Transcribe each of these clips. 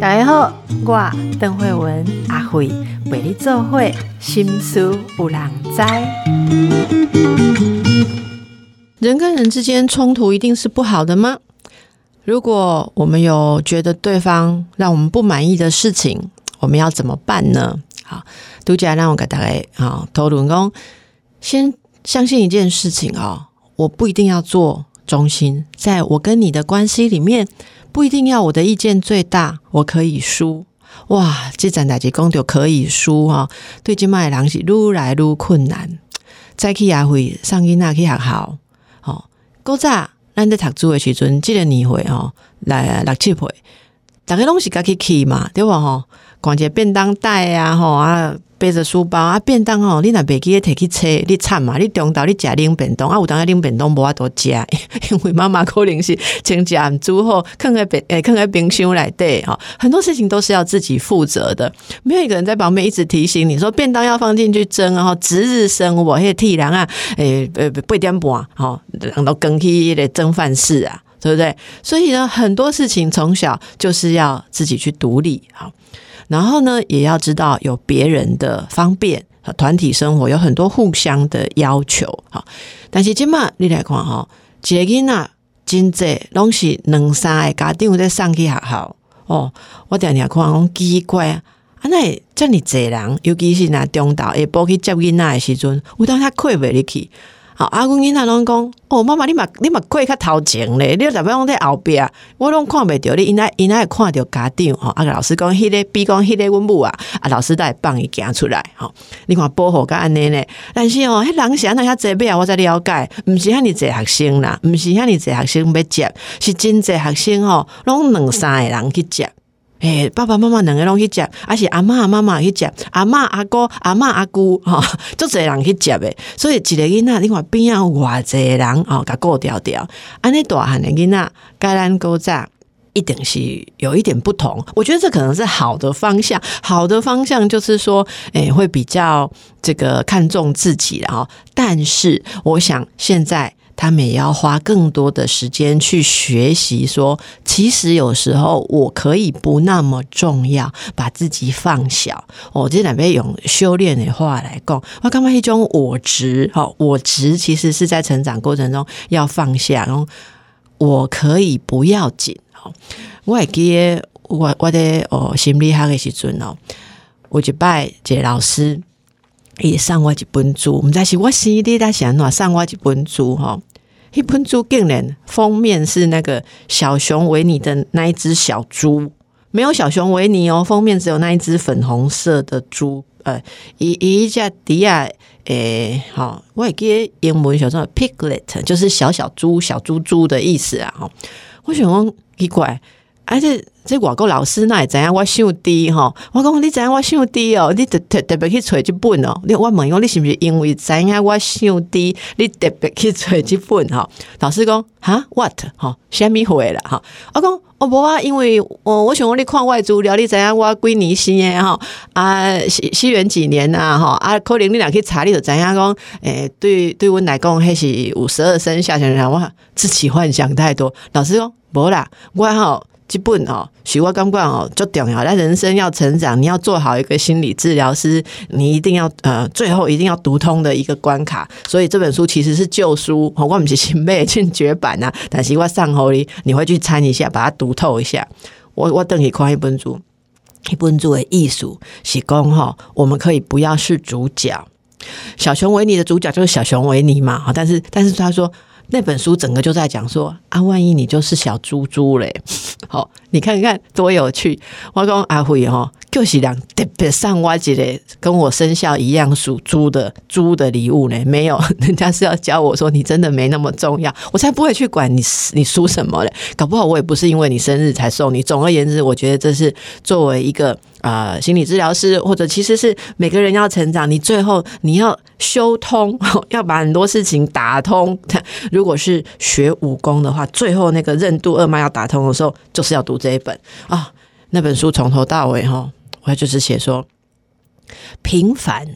大家好，我邓慧文阿慧为你做会心思有人知。人跟人之间冲突一定是不好的吗？如果我们有觉得对方让我们不满意的事情，我们要怎么办呢？好，杜家让我给大家啊讨论讲，先相信一件事情哦，我不一定要做中心，在我跟你的关系里面。不一定要我的意见最大，我可以输哇！这阵代志讲就可以输哈，对今麦人是愈来愈困难。再去也会上囡仔去学校，吼，古早咱在读书的时阵，即个年会吼来六七岁，大家拢是家己去嘛，对吧？吼，逛个便当袋啊，吼啊。背着书包啊，便当哦，你若袂记摕去车，你惨嘛！你中昼你食冷便当啊，有当下冷便当无法度食，因为妈妈可能是请食煮好，放在冰诶，放在冰箱内底哈。很多事情都是要自己负责的，没有一个人在旁边一直提醒你说便当要放进去蒸，然后值日生我迄替人啊，诶呃八点半吼，人都更去迄个蒸饭室啊，对不对？所以呢，很多事情从小就是要自己去独立好。然后呢，也要知道有别人的方便，团体生活有很多互相的要求，哈。但是今嘛你来看哈，一个囡仔真济拢是两三个家长在上去学校哦。我常常看讲奇怪啊，那这么济人，尤其是那中岛下晡去接囡仔的时阵，有当他困袂入去。好，阿公囡仔拢讲，哦，妈妈，你嘛你嘛过较头前咧，你特别讲在后壁，我拢看袂着你，因来因来会看着家长吼。啊，老师讲迄个，比讲迄个阮母啊，啊，老师会放伊行出来吼。你看保护甲安尼咧，但是哦，迄人是安那遐济啊，我才了解，毋是遐尼济学生啦，毋是遐尼济学生要接，是真济学生吼，拢两三个人去接。诶，爸爸妈妈两个拢去接，而且阿妈阿妈妈去接，阿妈阿哥阿妈阿姑哈，足侪人去接诶。所以一个囡仔，你看边啊偌侪人哦，甲顾调调，安尼大汉的囡仔，该咱古早一定是有一点不同。我觉得这可能是好的方向，好的方向就是说，诶，会比较这个看重自己然后，但是我想现在。他们也要花更多的时间去学习，说其实有时候我可以不那么重要，把自己放小。我这两边用修炼的话来讲，我刚刚一种我执，哈，我执其实是在成长过程中要放下，然后我可以不要紧。好，我还记得我我的哦心理学的时阵哦，我就拜这老师。伊送我一本书，毋知是我生日在想哪送我一本书吼。一本书竟然封面是那个小熊维尼的那一只小猪，没有小熊维尼哦，封面只有那一只粉红色的猪。呃，一一只迪亚，诶，好，我也记英文小说 piglet，就是小小猪、小猪猪的意思啊。哈，我想讲奇怪。而且这外国老师那会知影我想低吼，我讲你知影我想低哦，你特特特别去找一本哦。你我问讲你是不是因为知影我想低，你特别去找一本吼？老师讲哈 what 哈，虾米会啦哈？我讲我无啊，因为我我想讲你看外资料，你知影我几年生诶吼啊西西元几年呐吼啊？可能你俩去查，你就知影讲诶，对对阮来讲，迄是五十二生肖，想想我自己幻想太多。老师讲无啦，我吼。基本哦，许我刚刚哦，就重要。那人生要成长，你要做好一个心理治疗师，你一定要呃，最后一定要读通的一个关卡。所以这本书其实是旧书，我们是新买进绝版啊。但是我上后里你会去参一下，把它读透一下。我我等你看一本书，一本书的艺术是讲哈，我们可以不要是主角。小熊维尼的主角就是小熊维尼嘛，但是但是他说。那本书整个就在讲说啊，万一你就是小猪猪嘞，好，你看看多有趣。我讲阿辉哈，就是两特别上挖几嘞，跟我生肖一样属猪的猪的礼物呢？没有，人家是要教我说你真的没那么重要，我才不会去管你你属什么嘞。搞不好我也不是因为你生日才送你。总而言之，我觉得这是作为一个。啊，心理治疗师或者其实是每个人要成长，你最后你要修通，要把很多事情打通。如果是学武功的话，最后那个任督二脉要打通的时候，就是要读这一本啊。那本书从头到尾哈，我就是写说平凡。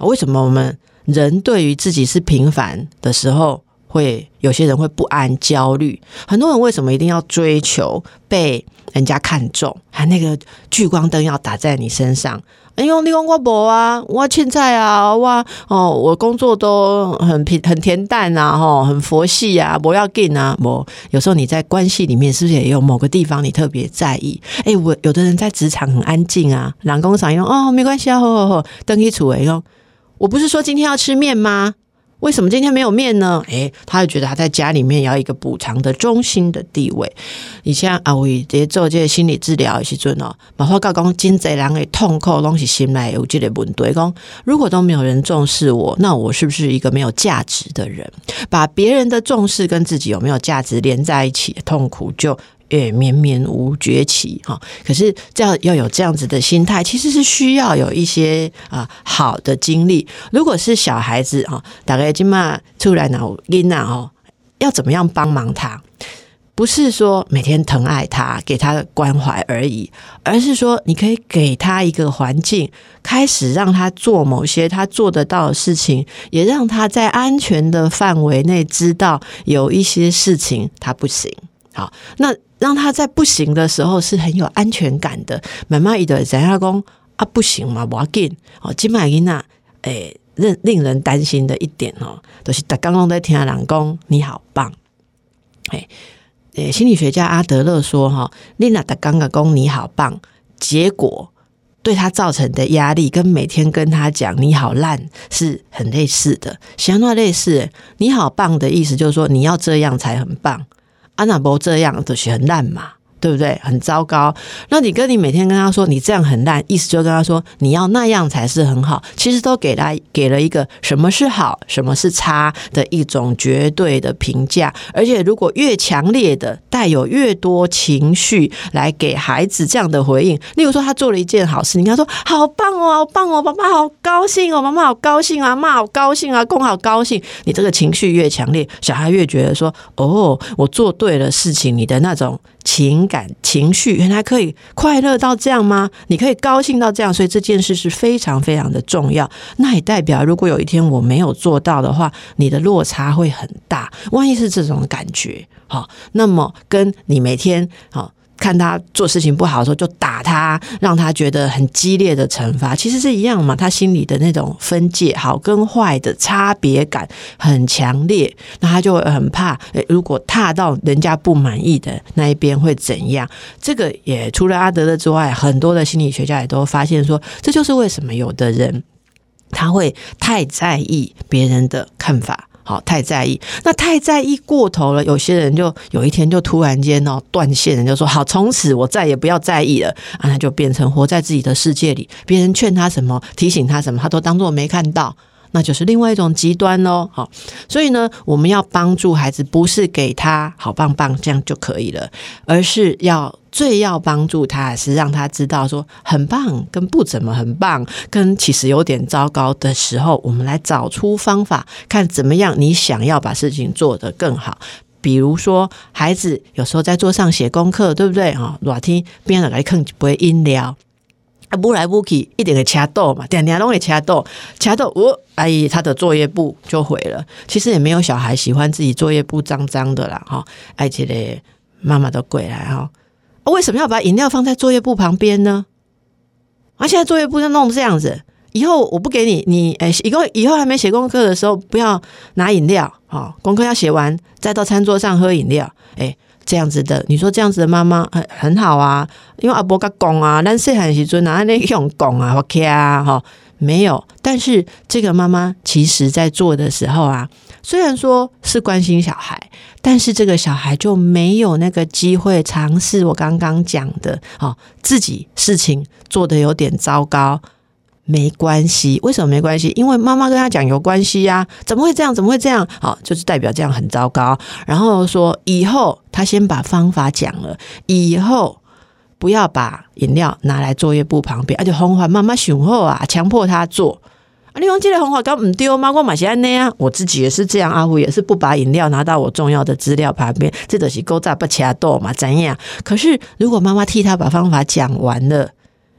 为什么我们人对于自己是平凡的时候？会有些人会不安、焦虑。很多人为什么一定要追求被人家看中？还那个聚光灯要打在你身上？哎呦，你讲我无啊，我凊彩啊，我哦，我工作都很平很恬淡啊，吼，很佛系啊，不要紧啊，我。有时候你在关系里面，是不是也有某个地方你特别在意？哎，我有的人在职场很安静啊，两工厂用哦，没关系啊，吼吼吼，登一处哎用。我不是说今天要吃面吗？为什么今天没有面呢？诶，他就觉得他在家里面要一个补偿的中心的地位。以前啊，我在做这些心理治疗的时阵哦，马化告讲，金贼人的痛苦拢是心来有这个问题。讲如果都没有人重视我，那我是不是一个没有价值的人？把别人的重视跟自己有没有价值连在一起，痛苦就。也绵绵无绝期哈，可是这样要有这样子的心态，其实是需要有一些啊好的经历。如果是小孩子哈，大概今嘛出来脑晕呐哦，要怎么样帮忙他？不是说每天疼爱他，给他关怀而已，而是说你可以给他一个环境，开始让他做某些他做得到的事情，也让他在安全的范围内知道有一些事情他不行。好，那。让他在不行的时候是很有安全感的。妈妈一的，怎样讲啊？不行嘛，我要紧哦。金马伊娜，诶，令令人担心的一点哦，都是他刚刚在听人讲你好棒。诶诶，心理学家阿德勒说哈，丽娜的刚刚讲你好棒，结果对他造成的压力跟每天跟他讲你好烂是很类似的，相当类似。你好棒的意思就是说你要这样才很棒。安娜不这样就是很烂嘛。对不对？很糟糕。那你跟你每天跟他说你这样很烂，意思就跟他说你要那样才是很好。其实都给他给了一个什么是好，什么是差的一种绝对的评价。而且如果越强烈的带有越多情绪来给孩子这样的回应，例如说他做了一件好事，你跟他说好棒哦，好棒哦，爸爸好高兴哦，妈妈好高兴啊，妈好高兴啊，公好高兴。你这个情绪越强烈，小孩越觉得说哦，我做对了事情，你的那种。情感情绪原来可以快乐到这样吗？你可以高兴到这样，所以这件事是非常非常的重要。那也代表，如果有一天我没有做到的话，你的落差会很大。万一是这种感觉，好，那么跟你每天好。看他做事情不好的时候，就打他，让他觉得很激烈的惩罚，其实是一样嘛。他心里的那种分界，好跟坏的差别感很强烈，那他就会很怕。诶，如果踏到人家不满意的那一边会怎样？这个也除了阿德勒之外，很多的心理学家也都发现说，这就是为什么有的人他会太在意别人的看法。好，太在意，那太在意过头了。有些人就有一天就突然间哦断线，人就说好，从此我再也不要在意了啊，那就变成活在自己的世界里。别人劝他什么，提醒他什么，他都当做没看到。那就是另外一种极端喽，好，所以呢，我们要帮助孩子，不是给他好棒棒这样就可以了，而是要最要帮助他，是让他知道说很棒跟不怎么很棒，跟其实有点糟糕的时候，我们来找出方法，看怎么样你想要把事情做得更好。比如说，孩子有时候在桌上写功课，对不对？哈，哪天边上来看就不会阴聊。啊不来不去，一点会掐豆嘛，点点拢会掐豆，掐豆，我阿姨他的作业簿就毁了。其实也没有小孩喜欢自己作业簿脏脏的啦，哈。而且嘞，妈妈都跪来哈，为什么要把饮料放在作业簿旁边呢？啊，现在作业簿就弄这样子，以后我不给你，你诶，以后以后还没写功课的时候，不要拿饮料，哈，功课要写完再到餐桌上喝饮料，诶。这样子的，你说这样子的妈妈很很好啊，因为阿伯甲讲啊，咱细汉时阵啊，那用拱啊，OK 啊，哈，没有。但是这个妈妈其实在做的时候啊，虽然说是关心小孩，但是这个小孩就没有那个机会尝试我刚刚讲的，哦，自己事情做的有点糟糕。没关系，为什么没关系？因为妈妈跟他讲有关系呀，怎么会这样？怎么会这样？好，就是代表这样很糟糕。然后说以后他先把方法讲了，以后不要把饮料拿来作业簿旁边，而且红花妈妈雄厚啊，强迫他做。啊，你用这个红花刚唔丢吗？我买些那样，我自己也是这样，阿虎也是不把饮料拿到我重要的资料旁边，这都是勾诈不掐豆嘛？怎样？可是如果妈妈替他把方法讲完了，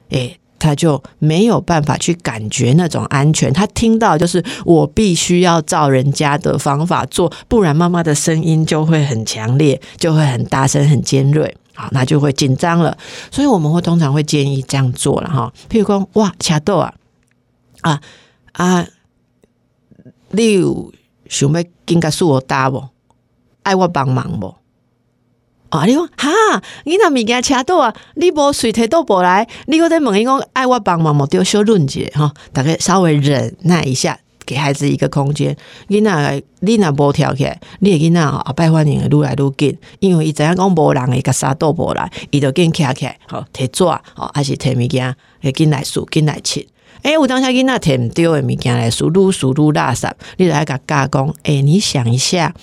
诶。他就没有办法去感觉那种安全。他听到就是我必须要照人家的方法做，不然妈妈的声音就会很强烈，就会很大声、很尖锐，好，那就会紧张了。所以我们会通常会建议这样做了哈。譬如说，哇，掐豆啊，啊啊，你有想要跟个树我搭不？爱我帮忙不？啊！你讲哈，你那物件车到啊，你无随摕倒无来，你搁在问伊讲爱我帮忙，无丢小论者哈，大概稍微忍耐一下，给孩子一个空间。囡仔，你若无跳起来，你囡仔后摆反应会愈来愈紧，因为伊知影讲无人会甲啥倒无来，伊就紧徛起来，吼，摕纸，吼，还是摕物件，会紧来数，紧来切。诶，有当下囡仔摕毋对的物件来数，愈数愈垃圾，你来甲教讲，诶，你想一下，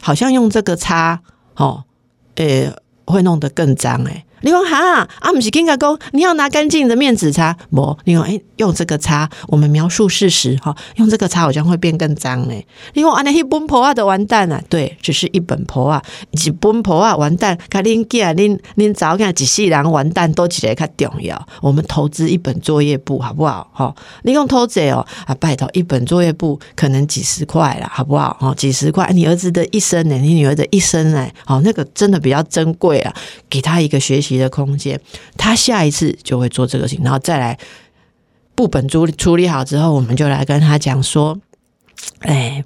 好像用这个叉，吼。诶，会弄得更脏诶。你讲哈啊，不是跟他讲，你要拿干净的面纸擦。不，你讲哎，用这个擦，我们描述事实哈，用这个擦好像会变更脏嘞。你讲啊，那一本破啊的完蛋了，对，只是一本破啊，一本破啊完蛋。看恁囝恁恁早看几世人完蛋都起来较重要。我们投资一本作业簿好不好？哈，你用投资哦啊，拜托，一本作业簿可能几十块了，好不好？哈，几十块，你儿子的一生呢，你女儿的一生呢，好，那个真的比较珍贵啊，给他一个学习。的空间，他下一次就会做这个事情，然后再来部本处处理好之后，我们就来跟他讲说：“哎，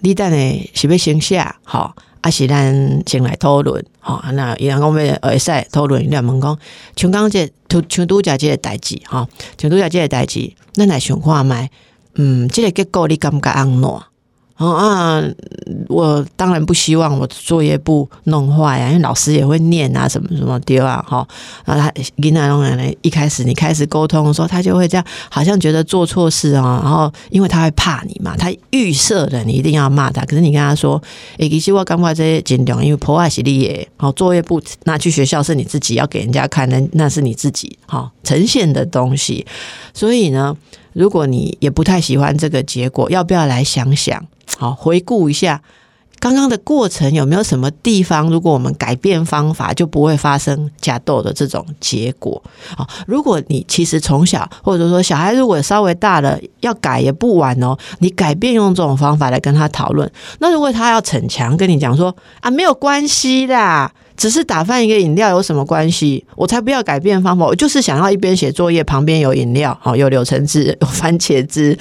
你等呢是不先下好，阿是咱先来讨论好。那伊讲要会使讨论两问讲，像刚这像像拄家这个代志哈，像拄家这个代志，咱来想看觅，嗯，这个结果你感觉安怎？哦啊，我当然不希望我作业簿弄坏啊，因为老师也会念啊，什么什么丢啊，哈。然后他跟那种人一开始你开始沟通的时候，他就会这样，好像觉得做错事啊。然后因为他会怕你嘛，他预设的你一定要骂他。可是你跟他说，诶，其实我刚快这些紧张，因为破坏洗力耶。好，作业簿拿去学校是你自己要给人家看的，那是你自己好呈现的东西。所以呢，如果你也不太喜欢这个结果，要不要来想想？好，回顾一下刚刚的过程，有没有什么地方，如果我们改变方法，就不会发生假痘的这种结果？好，如果你其实从小，或者说小孩如果稍微大了，要改也不晚哦。你改变用这种方法来跟他讨论，那如果他要逞强跟你讲说啊，没有关系的，只是打翻一个饮料有什么关系？我才不要改变方法，我就是想要一边写作业旁边有饮料，好，有柳橙汁，有番茄汁。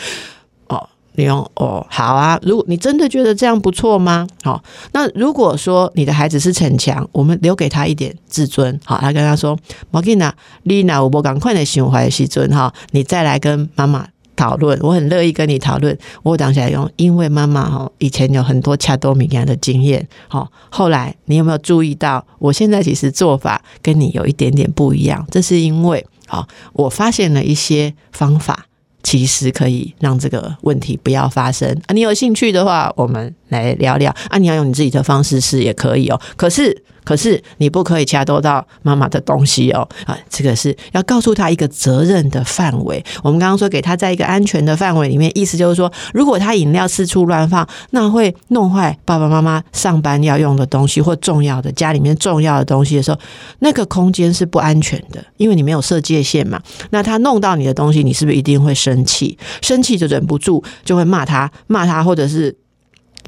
你用哦，好啊。如果你真的觉得这样不错吗？好，那如果说你的孩子是逞强，我们留给他一点自尊。好，他跟他说：“毛吉娜，丽娜，我不赶快的心怀西尊哈，你再来跟妈妈讨论，我很乐意跟你讨论。我当下用，因为妈妈哈以前有很多恰多米亚的经验。好，后来你有没有注意到，我现在其实做法跟你有一点点不一样？这是因为好，我发现了一些方法。”其实可以让这个问题不要发生啊！你有兴趣的话，我们来聊聊啊！你要用你自己的方式试也可以哦。可是。可是你不可以掐多到妈妈的东西哦啊！这个是要告诉他一个责任的范围。我们刚刚说给他在一个安全的范围里面，意思就是说，如果他饮料四处乱放，那会弄坏爸爸妈妈上班要用的东西或重要的家里面重要的东西的时候，那个空间是不安全的，因为你没有设界限嘛。那他弄到你的东西，你是不是一定会生气？生气就忍不住就会骂他，骂他，或者是。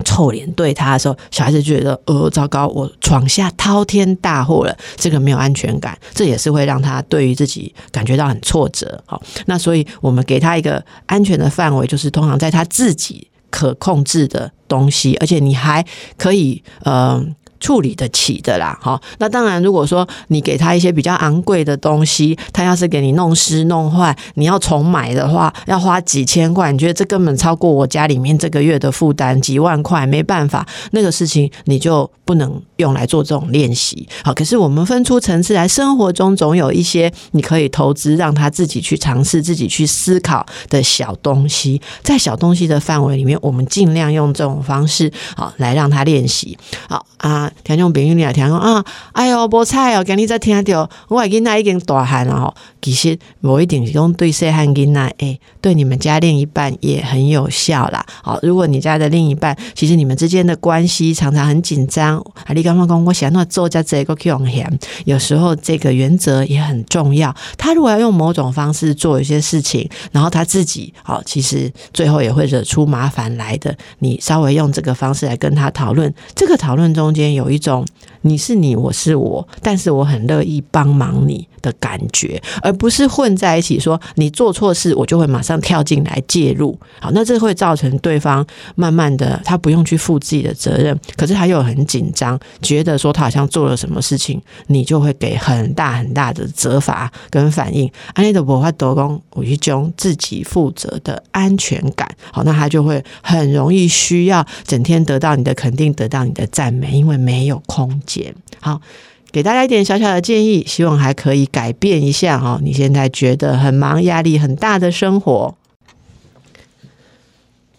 臭脸对他的时候，小孩子觉得呃糟糕，我闯下滔天大祸了，这个没有安全感，这也是会让他对于自己感觉到很挫折。好，那所以我们给他一个安全的范围，就是通常在他自己可控制的东西，而且你还可以嗯。处理得起的啦，好，那当然，如果说你给他一些比较昂贵的东西，他要是给你弄湿弄坏，你要重买的话，要花几千块，你觉得这根本超过我家里面这个月的负担，几万块没办法，那个事情你就不能用来做这种练习。好，可是我们分出层次来，生活中总有一些你可以投资，让他自己去尝试、自己去思考的小东西，在小东西的范围里面，我们尽量用这种方式好来让他练习。好啊。听众朋友你也听讲啊，哎哟，无菜哦，今日才听着，我囡仔已经大汉了吼。其实我一定是讲对细汉囡仔，诶，对你们家另一半也很有效啦。好，如果你家的另一半，其实你们之间的关系常常很紧张，啊，你刚刚讲我想要做家这个用钱，有时候这个原则也很重要。他如果要用某种方式做一些事情，然后他自己，好，其实最后也会惹出麻烦来的。你稍微用这个方式来跟他讨论，这个讨论中间有有一种你是你，我是我，但是我很乐意帮忙你。的感觉，而不是混在一起说你做错事，我就会马上跳进来介入。好，那这会造成对方慢慢的他不用去负自己的责任，可是他又很紧张，觉得说他好像做了什么事情，你就会给很大很大的责罚跟反应。安利的博化德公有一种自己负责的安全感。好，那他就会很容易需要整天得到你的肯定，得到你的赞美，因为没有空间。好。给大家一点小小的建议，希望还可以改变一下哈。你现在觉得很忙、压力很大的生活。